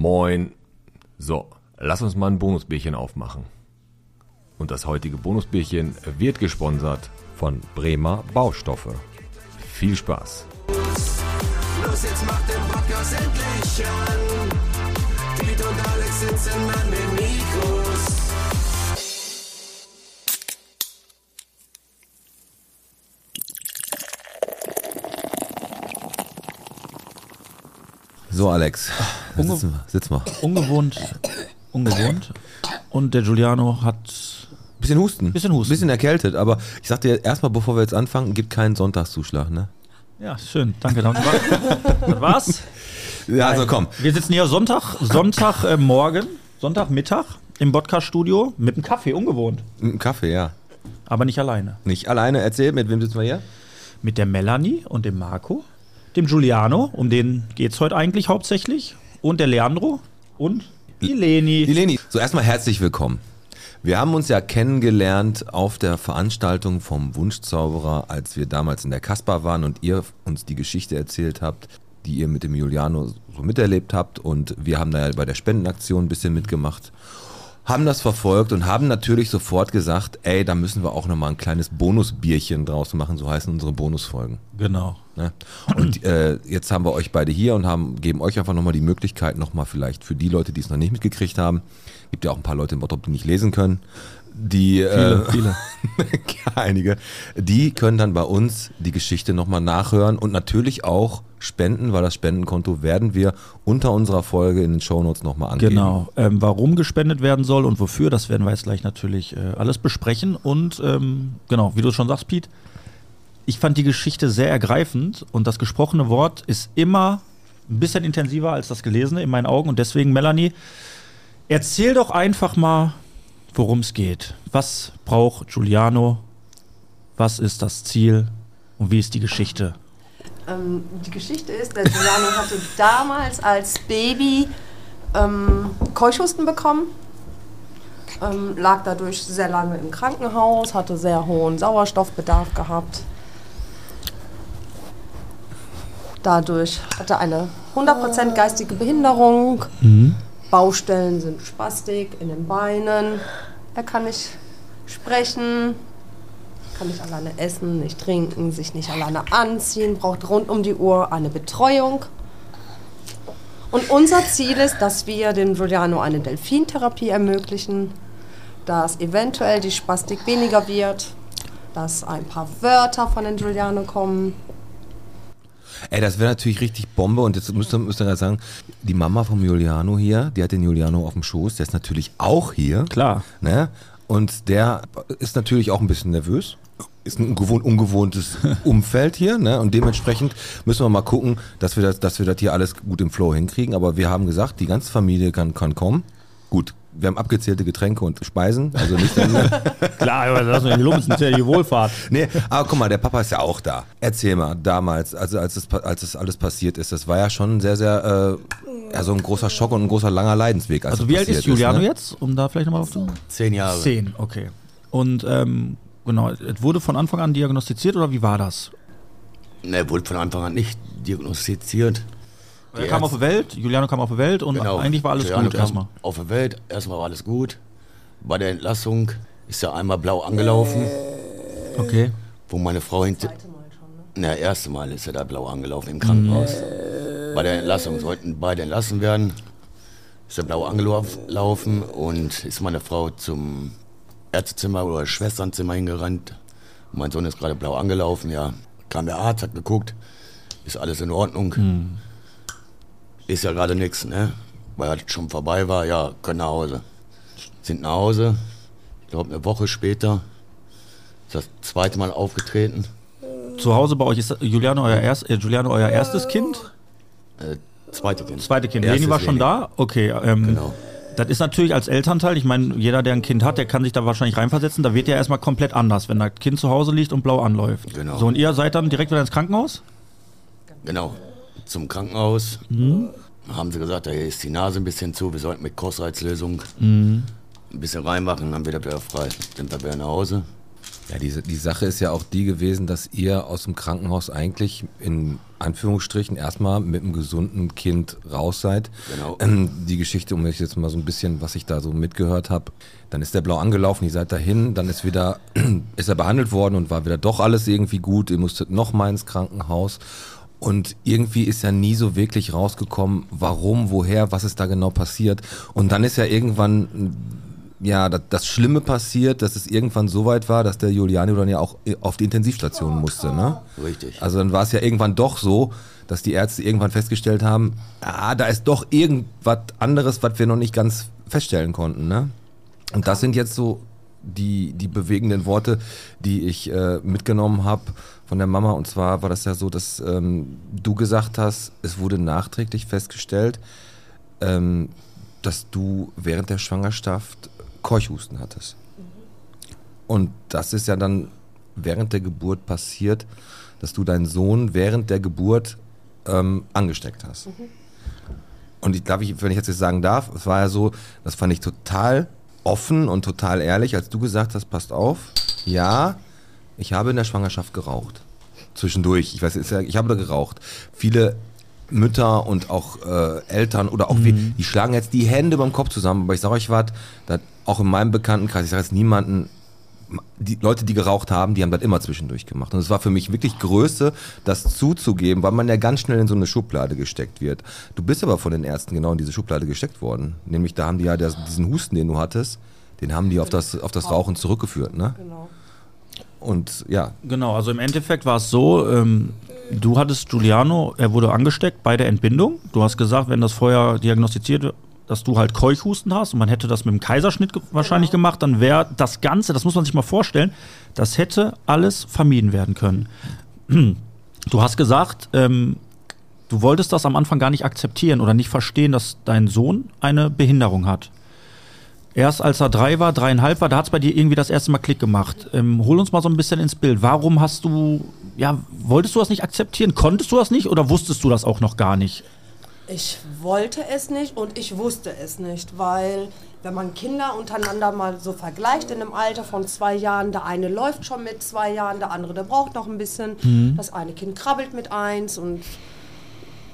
Moin. So, lass uns mal ein Bonusbierchen aufmachen. Und das heutige Bonusbierchen wird gesponsert von Bremer Baustoffe. Viel Spaß. Los, jetzt macht den Podcast endlich an. Piet und Alex sitzen an den Mikros. So, Alex, da Unge- sitzen wir. Sitz mal. Ungewohnt. Ungewohnt. Und der Giuliano hat. Bisschen Husten. Bisschen Husten. Bisschen erkältet, aber ich sag dir erstmal, bevor wir jetzt anfangen, gibt keinen Sonntagszuschlag, ne? Ja, schön. Danke. War- das war's. Ja, also komm. Wir sitzen hier Sonntag, Sonntag äh, Sonntagmittag im Podcast-Studio mit einem Kaffee, ungewohnt. Ein Kaffee, ja. Aber nicht alleine. Nicht alleine erzählt, mit wem sitzen wir hier? Mit der Melanie und dem Marco, dem Giuliano, um den geht's heute eigentlich hauptsächlich, und der Leandro und die Leni. Die Leni. So, erstmal herzlich willkommen. Wir haben uns ja kennengelernt auf der Veranstaltung vom Wunschzauberer, als wir damals in der Kasper waren und ihr uns die Geschichte erzählt habt, die ihr mit dem Juliano so miterlebt habt. Und wir haben da ja bei der Spendenaktion ein bisschen mitgemacht, haben das verfolgt und haben natürlich sofort gesagt, ey, da müssen wir auch nochmal ein kleines Bonusbierchen draus machen, so heißen unsere Bonusfolgen. Genau. Ne? Und äh, jetzt haben wir euch beide hier und haben, geben euch einfach nochmal die Möglichkeit, nochmal vielleicht für die Leute, die es noch nicht mitgekriegt haben, gibt ja auch ein paar Leute im Bottrop, die nicht lesen können, die, Viele, äh, viele. einige, die können dann bei uns die Geschichte nochmal nachhören und natürlich auch spenden, weil das Spendenkonto werden wir unter unserer Folge in den Shownotes nochmal angeben. Genau. Ähm, warum gespendet werden soll und wofür, das werden wir jetzt gleich natürlich äh, alles besprechen. Und ähm, genau, wie du schon sagst, Piet, ich fand die Geschichte sehr ergreifend und das gesprochene Wort ist immer ein bisschen intensiver als das gelesene in meinen Augen. Und deswegen, Melanie, erzähl doch einfach mal, worum es geht. Was braucht Giuliano? Was ist das Ziel? Und wie ist die Geschichte? Ähm, die Geschichte ist, der Giuliano hatte damals als Baby ähm, Keuchhusten bekommen, ähm, lag dadurch sehr lange im Krankenhaus, hatte sehr hohen Sauerstoffbedarf gehabt. Dadurch hatte er eine 100% geistige Behinderung. Baustellen sind Spastik in den Beinen. Er kann nicht sprechen, kann nicht alleine essen, nicht trinken, sich nicht alleine anziehen, braucht rund um die Uhr eine Betreuung. Und unser Ziel ist, dass wir dem Giuliano eine Delfintherapie ermöglichen, dass eventuell die Spastik weniger wird, dass ein paar Wörter von den Giuliano kommen. Ey, das wäre natürlich richtig Bombe und jetzt müsst ihr, müsst ihr gerade sagen, die Mama vom Juliano hier, die hat den Juliano auf dem Schoß, der ist natürlich auch hier. Klar. Ne? Und der ist natürlich auch ein bisschen nervös. Ist ein ungewohnt, ungewohntes Umfeld hier, ne? Und dementsprechend müssen wir mal gucken, dass wir das, dass wir das hier alles gut im Flow hinkriegen. Aber wir haben gesagt, die ganze Familie kann, kann kommen. Gut, wir haben abgezählte Getränke und Speisen, also nicht Klar, aber das ist die Lumpen, das ist ja die Wohlfahrt. Nee, aber guck mal, der Papa ist ja auch da. Erzähl mal, damals, also als es, pa- als es alles passiert ist, das war ja schon sehr, sehr, äh, ja, so ein großer Schock und ein großer langer Leidensweg. als Also wie alt ist Giuliano ne? jetzt, um da vielleicht nochmal auf zu... Zehn Jahre. Zehn, okay. Und ähm, genau, es wurde von Anfang an diagnostiziert oder wie war das? Ne, wurde von Anfang an nicht diagnostiziert. Er kam auf die Welt, Juliano kam auf die Welt und Genau. eigentlich war alles Giuliano gut erstmal. Auf der Welt, erstmal war alles gut. Bei der Entlassung ist er einmal blau angelaufen, Okay. wo meine Frau hinter. Zweite Mal schon, ne? Na, erste Mal ist er da blau angelaufen im Krankenhaus. Bei der Entlassung sollten beide entlassen werden. Ist er blau angelaufen und ist meine Frau zum Ärztezimmer oder Schwesternzimmer hingerannt. Mein Sohn ist gerade blau angelaufen, ja. Kam der Arzt, hat geguckt, ist alles in Ordnung. Ist ja gerade nichts, ne? Weil er schon vorbei war, ja, können nach Hause. Sind nach Hause, ich glaube eine Woche später, ist das zweite Mal aufgetreten. Zu Hause bei euch ist Juliano euer, erst, äh, Giuliano euer erstes Kind? Äh, zweite Kind. Zweite Kind. Erstes Leni war schon Leni. da? Okay. Ähm, Genau. Das ist natürlich als Elternteil, ich meine, jeder, der ein Kind hat, der kann sich da wahrscheinlich reinversetzen. Da wird ja erstmal komplett anders, wenn das Kind zu Hause liegt und blau anläuft. Genau. So, und ihr seid dann direkt wieder ins Krankenhaus? Genau. Zum Krankenhaus. Haben sie gesagt, da ist die Nase ein bisschen zu, wir sollten mit Kochsalzlösung ein bisschen reinmachen, dann wird er wieder frei. Sind wir wieder nach Hause. Ja, die, die Sache ist ja auch die gewesen, dass ihr aus dem Krankenhaus eigentlich in Anführungsstrichen erstmal mit einem gesunden Kind raus seid. Genau. Ähm, die Geschichte, um jetzt mal so ein bisschen, was ich da so mitgehört habe, dann ist der blau angelaufen, ihr seid dahin, dann ist wieder, ist er behandelt worden und war wieder doch alles irgendwie gut, ihr musstet noch mal ins Krankenhaus. Und irgendwie ist ja nie so wirklich rausgekommen, warum, woher, was ist da genau passiert. Und dann ist ja irgendwann ja, das, das Schlimme passiert, dass es irgendwann so weit war, dass der Giuliano dann ja auch auf die Intensivstation musste, ne? Richtig. Also dann war es ja irgendwann doch so, dass die Ärzte irgendwann festgestellt haben, ah, da ist doch irgendwas anderes, was wir noch nicht ganz feststellen konnten, ne? Und das sind jetzt so die, die bewegenden Worte, die ich äh, mitgenommen habe von der Mama. Und zwar war das ja so, dass ähm, du gesagt hast, es wurde nachträglich festgestellt, ähm, dass du während der Schwangerschaft Keuchhusten hattest. Und das ist ja dann während der Geburt passiert, dass du deinen Sohn während der Geburt ähm, angesteckt hast. Und ich ich, wenn ich jetzt sagen darf, es war ja so, das fand ich total offen und total ehrlich, als du gesagt hast, passt auf, ja, ich habe in der Schwangerschaft geraucht. Zwischendurch. Ich weiß, ich habe da geraucht. Viele Mütter und auch äh, Eltern oder auch wir, die schlagen jetzt die Hände beim Kopf zusammen. Aber ich sage euch was, auch in meinem Bekanntenkreis, ich sage jetzt niemanden, die Leute, die geraucht haben, die haben das immer zwischendurch gemacht. Und es war für mich wirklich Größe, das zuzugeben, weil man ja ganz schnell in so eine Schublade gesteckt wird. Du bist aber von den Ärzten genau in diese Schublade gesteckt worden. Nämlich da haben die ja der, diesen Husten, den du hattest, den haben die auf das, auf das Rauchen zurückgeführt. Ne? Genau. Und ja, Genau, also im Endeffekt war es so, ähm, du hattest Giuliano, er wurde angesteckt bei der Entbindung. Du hast gesagt, wenn das vorher diagnostiziert wird, dass du halt Keuchhusten hast und man hätte das mit dem Kaiserschnitt ge wahrscheinlich gemacht, dann wäre das Ganze, das muss man sich mal vorstellen, das hätte alles vermieden werden können. Du hast gesagt, ähm, du wolltest das am Anfang gar nicht akzeptieren oder nicht verstehen, dass dein Sohn eine Behinderung hat. Erst als er drei war, dreieinhalb war, da hat es bei dir irgendwie das erste Mal Klick gemacht. Ähm, hol uns mal so ein bisschen ins Bild. Warum hast du, ja, wolltest du das nicht akzeptieren? Konntest du das nicht oder wusstest du das auch noch gar nicht? Ich wollte es nicht und ich wusste es nicht, weil wenn man Kinder untereinander mal so vergleicht in einem Alter von zwei Jahren, der eine läuft schon mit zwei Jahren, der andere, der braucht noch ein bisschen. Das eine Kind krabbelt mit eins und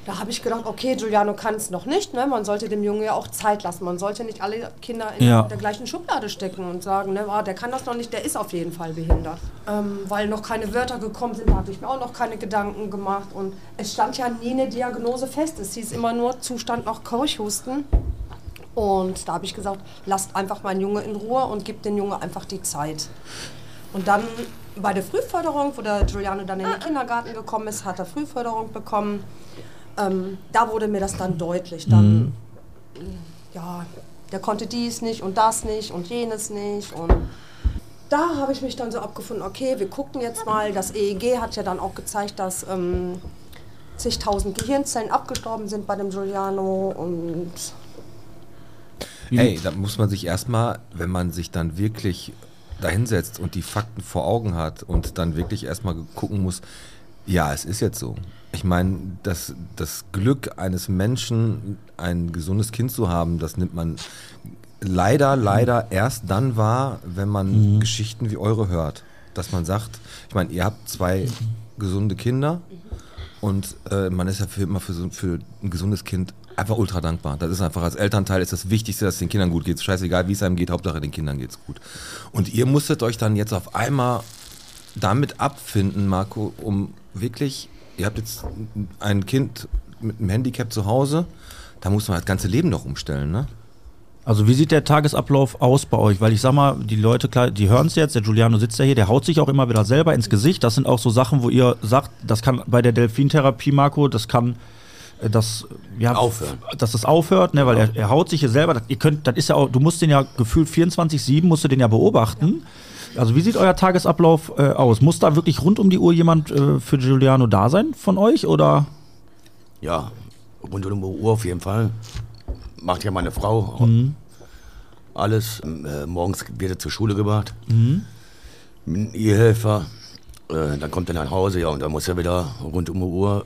da habe ich gedacht, okay, Giuliano kann es noch nicht. Ne? Man sollte dem Jungen ja auch Zeit lassen. Man sollte nicht alle Kinder in Ja. der gleichen Schublade stecken und sagen, ne, ah, der kann das noch nicht, der ist auf jeden Fall behindert. Ähm, weil noch keine Wörter gekommen sind, da habe ich mir auch noch keine Gedanken gemacht. Und es stand ja nie eine Diagnose fest. Es hieß immer nur Zustand noch Keuchhusten. Und da habe ich gesagt, lasst einfach meinen Junge in Ruhe und gebt den Junge einfach die Zeit. Und dann bei der Frühförderung, wo der Giuliano dann in den Kindergarten gekommen ist, hat er Frühförderung bekommen. Ähm, da wurde mir das dann deutlich. Dann, ja, der konnte dies nicht und das nicht und jenes nicht. Und da habe ich mich dann so abgefunden, okay, wir gucken jetzt mal. Das EEG hat ja dann auch gezeigt, dass ähm, zigtausend Gehirnzellen abgestorben sind bei dem Giuliano und Ey, da muss man sich erstmal, wenn man sich dann wirklich dahinsetzt und die Fakten vor Augen hat und dann wirklich erstmal gucken muss, ja, es ist jetzt so. Ich meine, das, das Glück eines Menschen, ein gesundes Kind zu haben, das nimmt man leider, leider erst dann wahr, wenn man Geschichten wie eure hört. Dass man sagt, ich meine, ihr habt zwei gesunde Kinder und äh, man ist ja für immer für, so, für ein gesundes Kind einfach ultra dankbar. Das ist einfach als Elternteil ist das Wichtigste, dass es den Kindern gut geht. Scheißegal, wie es einem geht, Hauptsache den Kindern geht's gut. Und ihr musstet euch dann jetzt auf einmal damit abfinden, Marco, um wirklich, ihr habt jetzt ein Kind mit einem Handicap zu Hause, da muss man das ganze Leben noch umstellen, ne? Also wie sieht der Tagesablauf aus bei euch? Weil ich sag mal, die Leute, klar, die hören es jetzt, der Giuliano sitzt ja hier, der haut sich auch immer wieder selber ins Gesicht. Das sind auch so Sachen, wo ihr sagt, das kann bei der Delfintherapie, Marco, das kann äh, das ja, Aufhören. dass das aufhört, ne, weil er, er haut sich hier selber. Das, ihr könnt, das ist ja auch, du musst den ja gefühlt 24/7 musst du den ja beobachten. Also wie sieht euer Tagesablauf äh, aus? Muss da wirklich rund um die Uhr jemand äh, für Giuliano da sein von euch oder? Ja, rund um die Uhr auf jeden Fall. Macht ja meine Frau alles. Äh, morgens wird er zur Schule gebracht. Mit ihr Helfer. Äh, dann kommt er nach Hause, ja, und dann muss er wieder rund um die Uhr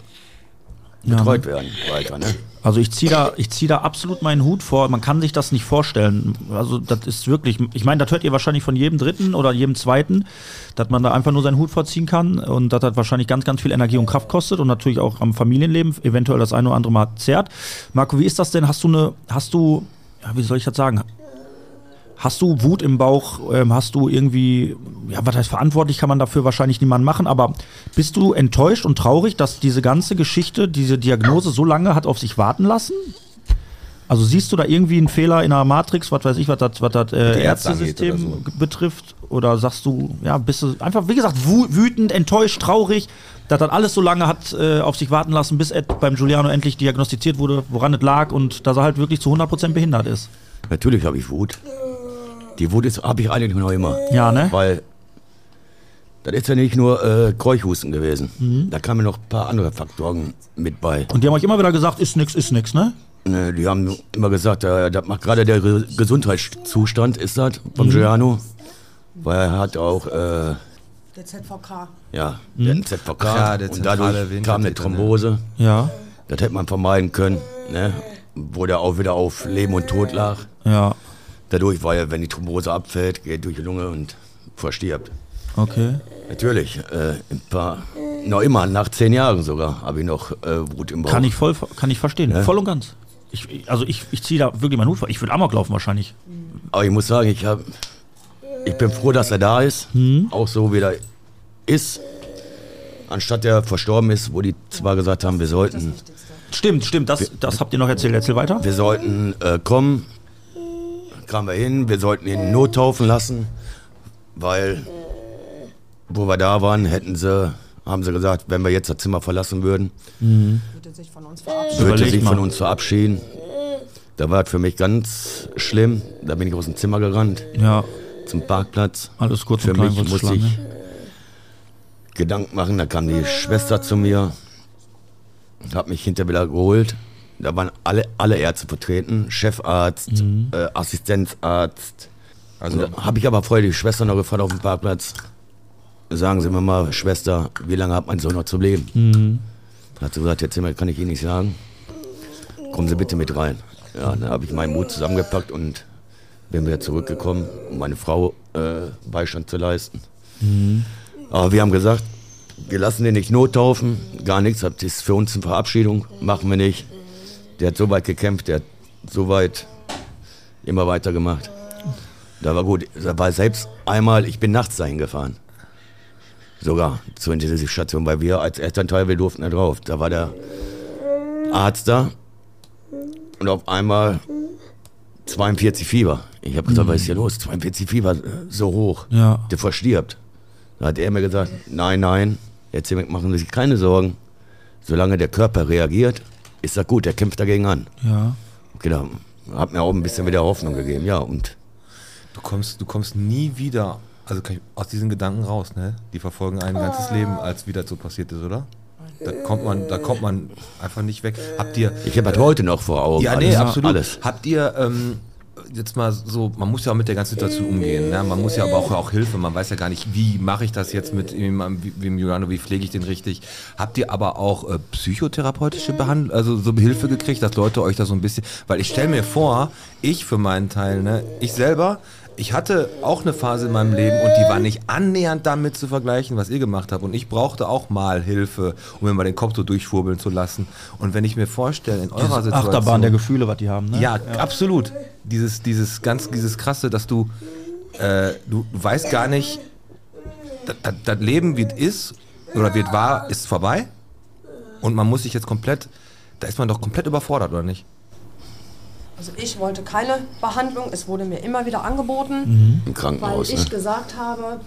Ja. betreut werden weiter. Ne? Also ich ziehe da, ich zieh da absolut meinen Hut vor. Man kann sich das nicht vorstellen. Also das ist wirklich, ich meine, das hört ihr wahrscheinlich von jedem Dritten oder jedem Zweiten, dass man da einfach nur seinen Hut vorziehen kann und dass das wahrscheinlich ganz, ganz viel Energie und Kraft kostet und natürlich auch am Familienleben eventuell das eine oder andere Mal zerrt. Marco, wie ist das denn? Hast du eine, hast du, ja, wie soll ich das sagen? Hast du Wut im Bauch? Ähm, hast du irgendwie, ja, was heißt verantwortlich, kann man dafür wahrscheinlich niemand machen, aber bist du enttäuscht und traurig, dass diese ganze Geschichte, diese Diagnose so lange hat auf sich warten lassen? Also siehst du da irgendwie einen Fehler in der Matrix, was weiß ich, was das, was das äh, Ärztesystem so. betrifft? Oder sagst du, ja, bist du einfach, wie gesagt, wü- wütend, enttäuscht, traurig, dass das alles so lange hat äh, auf sich warten lassen, bis Ed beim Giuliano endlich diagnostiziert wurde, woran es lag und dass er halt wirklich zu 100% behindert ist? Natürlich habe ich Wut. Die Wut habe ich eigentlich noch immer. Ja, ne? Weil das ist ja nicht nur äh, Keuchhusten gewesen. Mhm. Da kamen noch ein paar andere Faktoren mit bei. Und die haben euch immer wieder gesagt, ist nix, ist nix, ne? Ne, die haben immer gesagt, äh, das macht gerade der Ge Gesundheitszustand ist das vom Mhm. Giuliano. Weil er hat auch, äh, Der ZVK. ja, Mhm. der ZVK. Ja, der und dadurch kam eine ne? Thrombose. Ja, Das hätte man vermeiden können, ne? wo der auch wieder auf Leben und Tod lag. ja, Dadurch war er, wenn die Thrombose abfällt, geht durch die Lunge und verstirbt. okay. Natürlich, äh, ein paar, noch immer, nach zehn Jahren sogar, habe ich noch äh, Wut im Bauch. Kann ich voll, kann ich verstehen, Ja. voll und ganz. Ich, also ich, ich ziehe da wirklich meinen Hut vor. Ich würde Amok laufen wahrscheinlich. Aber ich muss sagen, ich, hab, ich bin froh, dass er da ist, auch so wie er ist. Anstatt er verstorben ist, wo die zwar gesagt haben, wir sollten, Stimmt, stimmt, das, das habt ihr noch erzählt. Erzähl weiter. wir sollten äh, kommen, kamen wir hin, wir sollten ihn nottaufen lassen, weil wo wir da waren, hätten sie, haben sie gesagt, wenn wir jetzt das Zimmer verlassen würden, Würde sich von uns verabschieden. würde sich mal. von uns verabschieden. Da war es für mich ganz schlimm. Da bin ich aus dem Zimmer gerannt Ja, zum Parkplatz. alles kurz Für und klein mich wollt's muss schlagen, ich ne? Gedanken machen. Da kam die Schwester zu mir, hat mich hinter wieder geholt. Da waren alle, alle Ärzte vertreten, Chefarzt, Mhm. äh, Assistenzarzt. Also, habe ich aber vorher die Schwester noch gefragt auf dem Parkplatz. Sagen Sie mir mal, Schwester, wie lange hat mein Sohn noch zu leben? Mhm. Dann hat sie gesagt, jetzt kann ich Ihnen nicht sagen. Kommen Sie bitte mit rein. Ja, dann habe ich meinen Mut zusammengepackt und bin wieder zurückgekommen, um meine Frau äh, Beistand zu leisten. Aber wir haben gesagt, wir lassen den nicht nottaufen, gar nichts. Das ist für uns eine Verabschiedung, machen wir nicht. Der hat so weit gekämpft, der hat so weit immer weitergemacht. Da war gut. Da war selbst einmal, ich bin nachts dahin gefahren. Sogar zur Intensivstation, weil wir als Elternteil, wir durften da drauf. Da war der Arzt da und auf einmal 42 Fieber. Ich habe gesagt, was ist hier los? 42 Fieber, so hoch. Ja. Der verstirbt. Da hat er mir gesagt, nein, nein, jetzt machen Sie sich keine Sorgen. Solange der Körper reagiert, ist das gut, der kämpft dagegen an. Ja. Genau. Hat mir auch ein bisschen wieder Hoffnung gegeben, ja. Und du kommst, du kommst nie wieder also kann ich, aus diesen Gedanken raus, ne? Die verfolgen ein ganzes Leben, als wieder so passiert ist, oder? Da kommt man, da kommt man einfach nicht weg. Habt ihr. ich habe das heute noch vor Augen. Ja, nee, alles, absolut. Alles. Habt ihr ähm, jetzt mal so, man muss ja auch mit der ganzen Situation umgehen. Ne? Man muss ja aber auch, auch Hilfe. Man weiß ja gar nicht, wie mache ich das jetzt mit dem Juliano, wie pflege ich den richtig. Habt ihr aber auch äh, psychotherapeutische Behandlung, also so Hilfe gekriegt, dass Leute euch da so ein bisschen, weil ich stelle mir vor, ich für meinen Teil, ne, ich selber, ich hatte auch eine Phase in meinem Leben und die war nicht annähernd damit zu vergleichen, was ihr gemacht habt. Und ich brauchte auch mal Hilfe, um mir mal den Kopf so durchfurbeln zu lassen. Und wenn ich mir vorstelle, in eurer Situation. Achterbahn der Gefühle, was die haben, ne? Ja, absolut. Dieses, dieses ganz, dieses krasse, dass du, äh, du, weißt gar nicht, das Leben, wie es ist oder wie es war, ist vorbei. Und man muss sich jetzt komplett, da ist man doch komplett überfordert, oder nicht? Also ich wollte keine Behandlung, es wurde mir immer wieder angeboten, Im weil Krankenhaus. ich Ne? gesagt habe,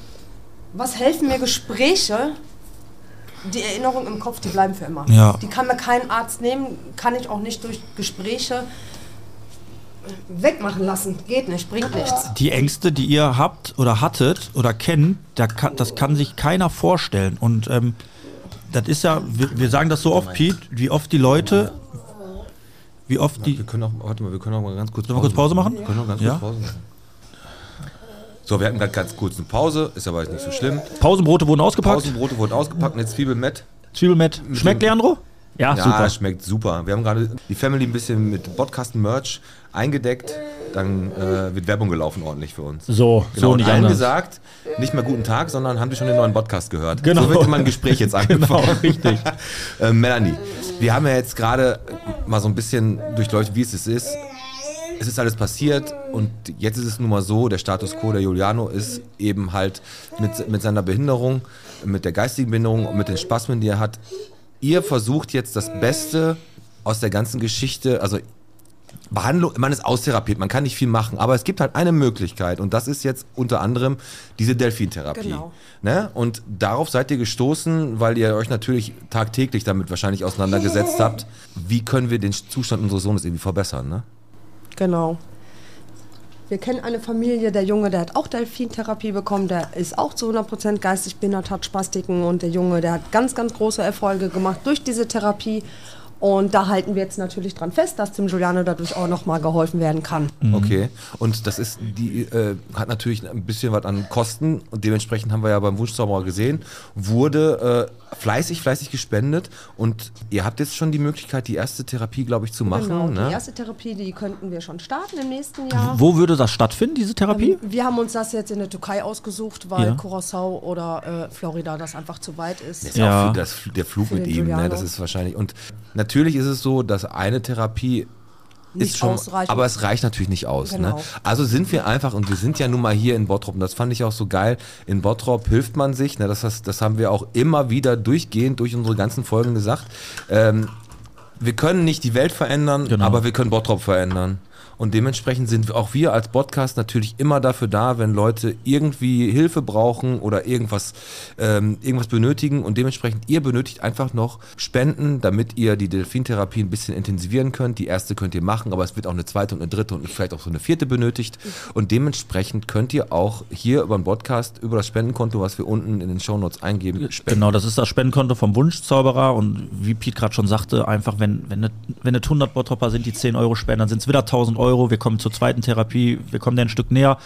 was helfen mir Gespräche? Die Erinnerungen im Kopf, die bleiben für immer. Ja. Die kann mir kein Arzt nehmen, kann ich auch nicht durch Gespräche wegmachen lassen. Geht nicht, bringt nichts. Die Ängste, die ihr habt oder hattet oder kennt, da kann, das kann sich keiner vorstellen. Und ähm, das ist ja, wir, wir sagen das so oft, Pete, wie oft die Leute, wie oft die. Wir können auch, warte mal, wir können auch mal ganz kurz wir kurz Pause machen? Wir können auch ganz Ja? kurz Pause machen. So, wir hatten gerade ganz kurz eine Pause, ist aber jetzt nicht so schlimm. Pausenbrote wurden ausgepackt. Pausenbrote wurden ausgepackt und jetzt Zwiebeln mit. Zwiebelmett. Schmeckt, dem- Leandro? Ja, Ja, super. schmeckt super. Wir haben gerade die Family ein bisschen mit Podcast-Merch eingedeckt. Dann äh, wird Werbung gelaufen ordentlich für uns. So, Genau, so und nicht allen anders. gesagt, nicht mehr guten Tag, sondern haben die schon den neuen Podcast gehört. Genau. So wird immer ein Gespräch jetzt Genau, angefangen. richtig. äh, Melanie, wir haben ja jetzt gerade mal so ein bisschen durchleuchtet, wie es es ist. Es ist alles passiert und jetzt ist es nun mal so, der Status quo der Juliano ist eben halt mit, mit seiner Behinderung, mit der geistigen Behinderung und mit den Spasmen, die er hat. Ihr versucht jetzt das Beste aus der ganzen Geschichte, also Behandlung, man ist austherapiert, man kann nicht viel machen, aber es gibt halt eine Möglichkeit und das ist jetzt unter anderem diese Delfintherapie. Genau. Ne? Und darauf seid ihr gestoßen, weil ihr euch natürlich tagtäglich damit wahrscheinlich auseinandergesetzt habt. Wie können wir den Zustand unseres Sohnes irgendwie verbessern? Ne? Genau. Wir kennen eine Familie, der Junge, der hat auch Delfintherapie bekommen, der ist auch zu 100% geistig behindert, hat Spastiken und der Junge, der hat ganz, ganz große Erfolge gemacht durch diese Therapie. Und da halten wir jetzt natürlich dran fest, dass dem Giuliano dadurch auch nochmal geholfen werden kann. Okay. Und das ist, die äh, hat natürlich ein bisschen was an Kosten und dementsprechend haben wir ja beim Wunschzauberer gesehen, wurde äh, fleißig, fleißig gespendet und ihr habt jetzt schon die Möglichkeit, die erste Therapie, glaube ich, zu machen. Genau, ne? die erste Therapie, die könnten wir schon starten im nächsten Jahr. Wo würde das stattfinden, diese Therapie? Wir haben uns das jetzt in der Türkei ausgesucht, weil Ja. Curacao oder äh, Florida das einfach zu weit ist. Ist Ja. auch für das, der Flug Für mit ihm, ne? Das ist wahrscheinlich. Und natürlich ist es so, dass eine Therapie Nicht ist schon, ausreichend. aber es reicht natürlich nicht aus. Ne? Genau. Also sind wir einfach, und wir sind ja nun mal hier in Bottrop, und das fand ich auch so geil, in Bottrop hilft man sich, ne? das, heißt, das haben wir auch immer wieder durchgehend durch unsere ganzen Folgen gesagt. Ähm, wir können nicht die Welt verändern, Genau. aber wir können Bottrop verändern. Und dementsprechend sind auch wir als Podcast natürlich immer dafür da, wenn Leute irgendwie Hilfe brauchen oder irgendwas, ähm, irgendwas benötigen. Und dementsprechend, ihr benötigt einfach noch Spenden, damit ihr die Delfintherapie ein bisschen intensivieren könnt. Die erste könnt ihr machen, aber es wird auch eine zweite und eine dritte und vielleicht auch so eine vierte benötigt. Und dementsprechend könnt ihr auch hier über den Podcast, über das Spendenkonto, was wir unten in den Shownotes eingeben, spenden. Genau, das ist das Spendenkonto vom Wunschzauberer und wie Piet gerade schon sagte, einfach wenn, wenn, wenn es 100 Bottropper sind, die 10 Euro spenden, dann sind es wieder 1000 Euro. Wir kommen zur zweiten Therapie, wir kommen da ein Stück näher.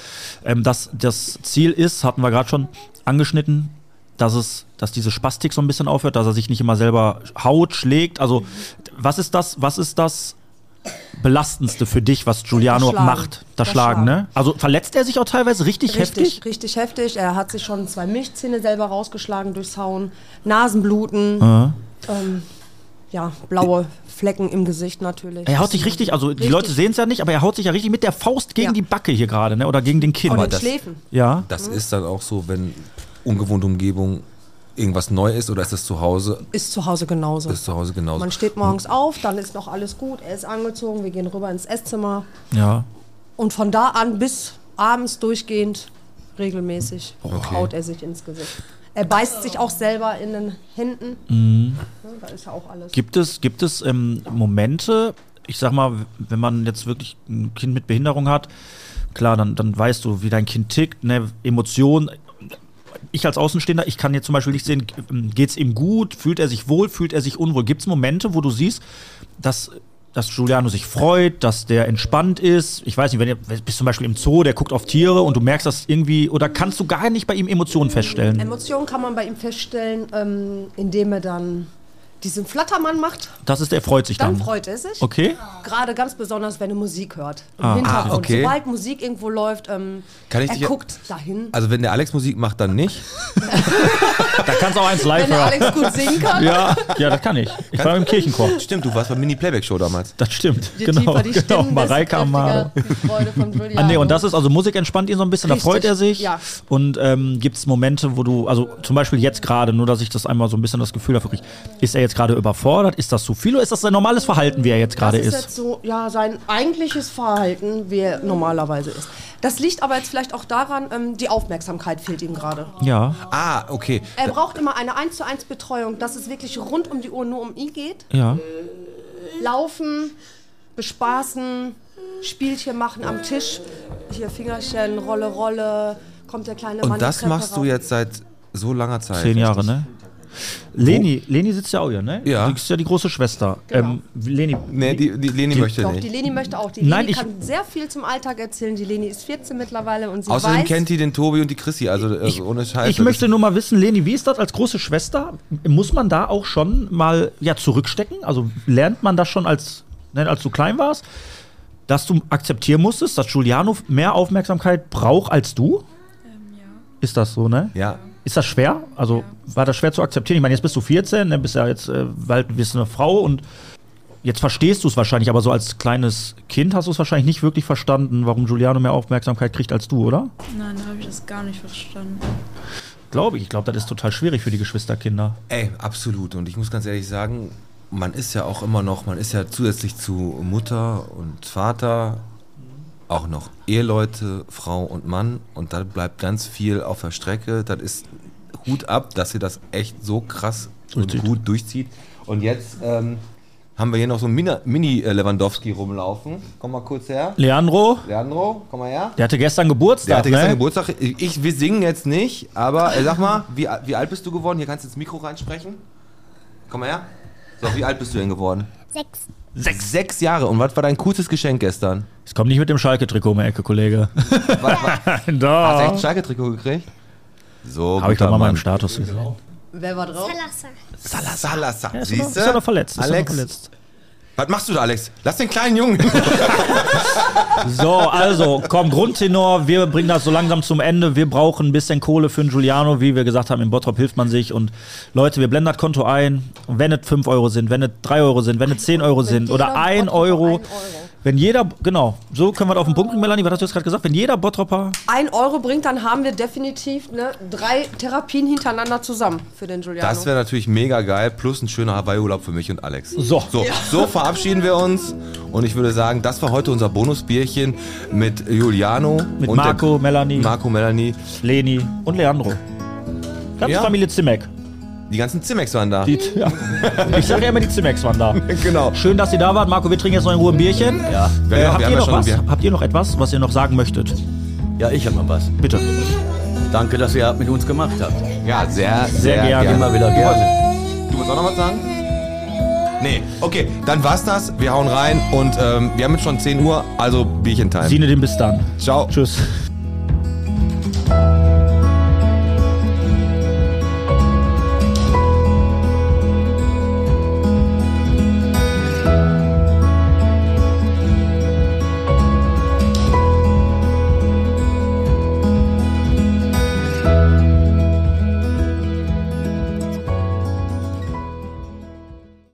Ähm, das, das Ziel ist, hatten wir gerade schon angeschnitten, dass es, dass diese Spastik so ein bisschen aufhört, dass er sich nicht immer selber haut, schlägt. Also was ist das, was ist das belastendste für dich, was Giuliano Das macht? Das, Das Schlagen, Schlagen. ne? Also verletzt er sich auch teilweise richtig, heftig? Richtig heftig. Er hat sich schon zwei Milchzähne selber rausgeschlagen durchs Hauen, Nasenbluten, Ja. ähm, ja, blaue Flecken im Gesicht natürlich. Er haut sich richtig, also die Richtig. Leute sehen es ja nicht, aber er haut sich ja richtig mit der Faust gegen Ja. die Backe hier gerade, ne? Oder gegen den Kinn. Aber das- Schläfen. ja. Das ist dann auch so, wenn ungewohnte Umgebung irgendwas neu ist oder ist das zu Hause? Ist zu Hause genauso. Ist zu Hause genauso. Man steht morgens auf, dann ist noch alles gut, er ist angezogen, wir gehen rüber ins Esszimmer Ja. und von da an bis abends durchgehend regelmäßig haut er sich ins Gesicht. Er beißt sich auch selber in den Händen. Ja, da ist ja auch alles. Gibt es, gibt es ähm, Momente, ich sag mal, wenn man jetzt wirklich ein Kind mit Behinderung hat, klar, dann, dann weißt du, wie dein Kind tickt, ne, Emotionen. Ich als Außenstehender, ich kann jetzt zum Beispiel nicht sehen, geht es ihm gut, fühlt er sich wohl, fühlt er sich unwohl. Gibt es Momente, wo du siehst, dass, dass Giuliano sich freut, dass der entspannt ist? Ich weiß nicht, wenn ihr bist zum Beispiel im Zoo, der guckt auf Tiere und du merkst das irgendwie, oder kannst du gar nicht bei ihm Emotionen feststellen? Emotionen kann man bei ihm feststellen, ähm, indem er dann diesen Flattermann macht. Das ist, er freut sich Dann dann. freut er sich. Okay. Gerade ganz besonders, wenn er Musik hört. Im Ah. Hintergrund. Ah, okay. Sobald Musik irgendwo läuft, ähm, Kann ich er dich- guckt dahin. Also wenn der Alex Musik macht, dann nicht. Da kannst du auch eins live Wenn hören. Alex gut singen kann, Ja, ja, das kann ich. Ich war im Kirchenchor. Stimmt, du warst beim Mini-Playback-Show damals. Das stimmt. genau, die genau. Mareike Amaro. die Freude von Giuliano. Ah, nee, und das ist, also Musik entspannt ihn so ein bisschen, Richtig, da freut er sich. ja. Und ähm, gibt es Momente, wo du, also zum Beispiel jetzt gerade, nur dass ich das einmal so ein bisschen das Gefühl dafür kriege, ist er jetzt gerade überfordert? Ist das zu viel oder ist das sein normales Verhalten, wie er jetzt gerade das ist, ist? jetzt so, ja, sein eigentliches Verhalten, wie er normalerweise ist. Das liegt aber jetzt vielleicht auch daran, ähm, die Aufmerksamkeit fehlt ihm gerade. Ja, Ah, okay. Er braucht immer eine 1 zu 1 Betreuung, dass es wirklich rund um die Uhr nur um ihn geht. ja. Laufen, bespaßen, Spielchen machen am Tisch. Hier Fingerchen, Rolle, Rolle, kommt der kleine Mann Und das machst du jetzt seit so langer Zeit. Zehn Jahre, ne? Leni, Leni sitzt ja auch hier, ne? Ja. Die ist ja die große Schwester. Genau. Ähm, Leni, Nee, die, die Leni möchte Doch, nicht. die Leni möchte auch. Die Nein, Leni ich- kann sehr viel zum Alltag erzählen. Die Leni ist 14 mittlerweile und sie Außerdem weiß, kennt die den Tobi und die Chrissy, also, also ich, ohne Scheiß. ich möchte nur mal wissen, Leni, wie ist das als große Schwester? Muss man da auch schon mal ja, zurückstecken? Also lernt man das schon als, ne, als du klein warst, dass du akzeptieren musstest, dass Giuliano mehr Aufmerksamkeit braucht als du? Ist das so, ne? Ja, Ist das schwer? Also war das schwer zu akzeptieren? Ich meine, jetzt bist du 14, ne, bist ja jetzt äh, bist eine Frau und jetzt verstehst du es wahrscheinlich, aber so als kleines Kind hast du es wahrscheinlich nicht wirklich verstanden, warum Giuliano mehr Aufmerksamkeit kriegt als du, oder? Nein, da habe ich das gar nicht verstanden. Glaube ich. Ich glaube, das ist total schwierig für die Geschwisterkinder. ey, absolut. Und ich muss ganz ehrlich sagen, man ist ja auch immer noch, man ist ja zusätzlich zu Mutter und Vater auch noch Eheleute, Frau und Mann. Und da bleibt ganz viel auf der Strecke. Das ist Hut ab, dass ihr das echt so krass und gut durchzieht. Und jetzt ähm, haben wir hier noch so einen Mini-Lewandowski rumlaufen. Komm mal kurz her. Leandro, Leandro, komm mal her. der hatte gestern Geburtstag. Der hatte gestern ne? Geburtstag. Ich, wir singen jetzt nicht, aber äh, sag mal, wie, wie alt bist du geworden? Hier kannst du ins Mikro reinsprechen. Komm mal her. So, wie alt bist du denn geworden? Sechs. Sechs. Sechs Jahre. Und was war dein coolstes Geschenk gestern? Ich komm nicht mit dem Schalke-Trikot um die Ecke, Kollege. War, war, hast du echt ein Schalke-Trikot gekriegt? So, Habe ich doch mal Mann. Status gesehen. wer war drauf? Salazar. Salazar. Ja, ist, ja noch, Siehste? ist ja noch verletzt. Ist ja noch Alex, verletzt. was machst du da, Alex? Lass den kleinen Jungen. So, also, komm, Grundtenor, wir bringen das so langsam zum Ende. Wir brauchen ein bisschen Kohle für den Giuliano. Wie wir gesagt haben, in Bottrop hilft man sich. Und Leute, wir blenden das Konto ein. Und wenn es 5 Euro sind, wenn es 3 Euro sind, wenn es 10 Euro sind oder 1 Bottropper Euro. ein Euro. Wenn jeder, genau, so können wir das auf den Punkt bringen, Melanie. Was hast du jetzt gerade gesagt? Wenn jeder Bottropper. Ein Euro bringt, dann haben wir definitiv ne, drei Therapien hintereinander zusammen für den Giuliano. Das wäre natürlich mega geil. Plus ein schöner Hawaii-Urlaub für mich und Alex. So. So, so verabschieden wir uns. Und ich würde sagen, das war heute unser Bonusbierchen mit Juliano. Mit und der- Marco, Melanie, Marco, Melanie. Leni und Leandro. Ganze Ja. Familie Zimek. Die ganzen Zimex waren da. Die, ja. Ich sage ja immer, die Zimeks waren da. genau. Schön, dass ihr da wart. Marco, wir trinken jetzt noch in Ruhe ein Bierchen. Ja, Äh, habt, ihr ja noch was? habt ihr noch etwas, was ihr noch sagen möchtet? ja ich habe noch was. Bitte. Danke, dass ihr mit uns gemacht habt. Ja, sehr, sehr, Sehr gerne. Immer wieder gerne. Du musst auch noch was sagen? Nee, okay, dann war's das. Wir hauen rein und ähm, wir haben jetzt schon 10 Uhr, also Bierchen time. Sine, den bis dann. Ciao. Tschüss.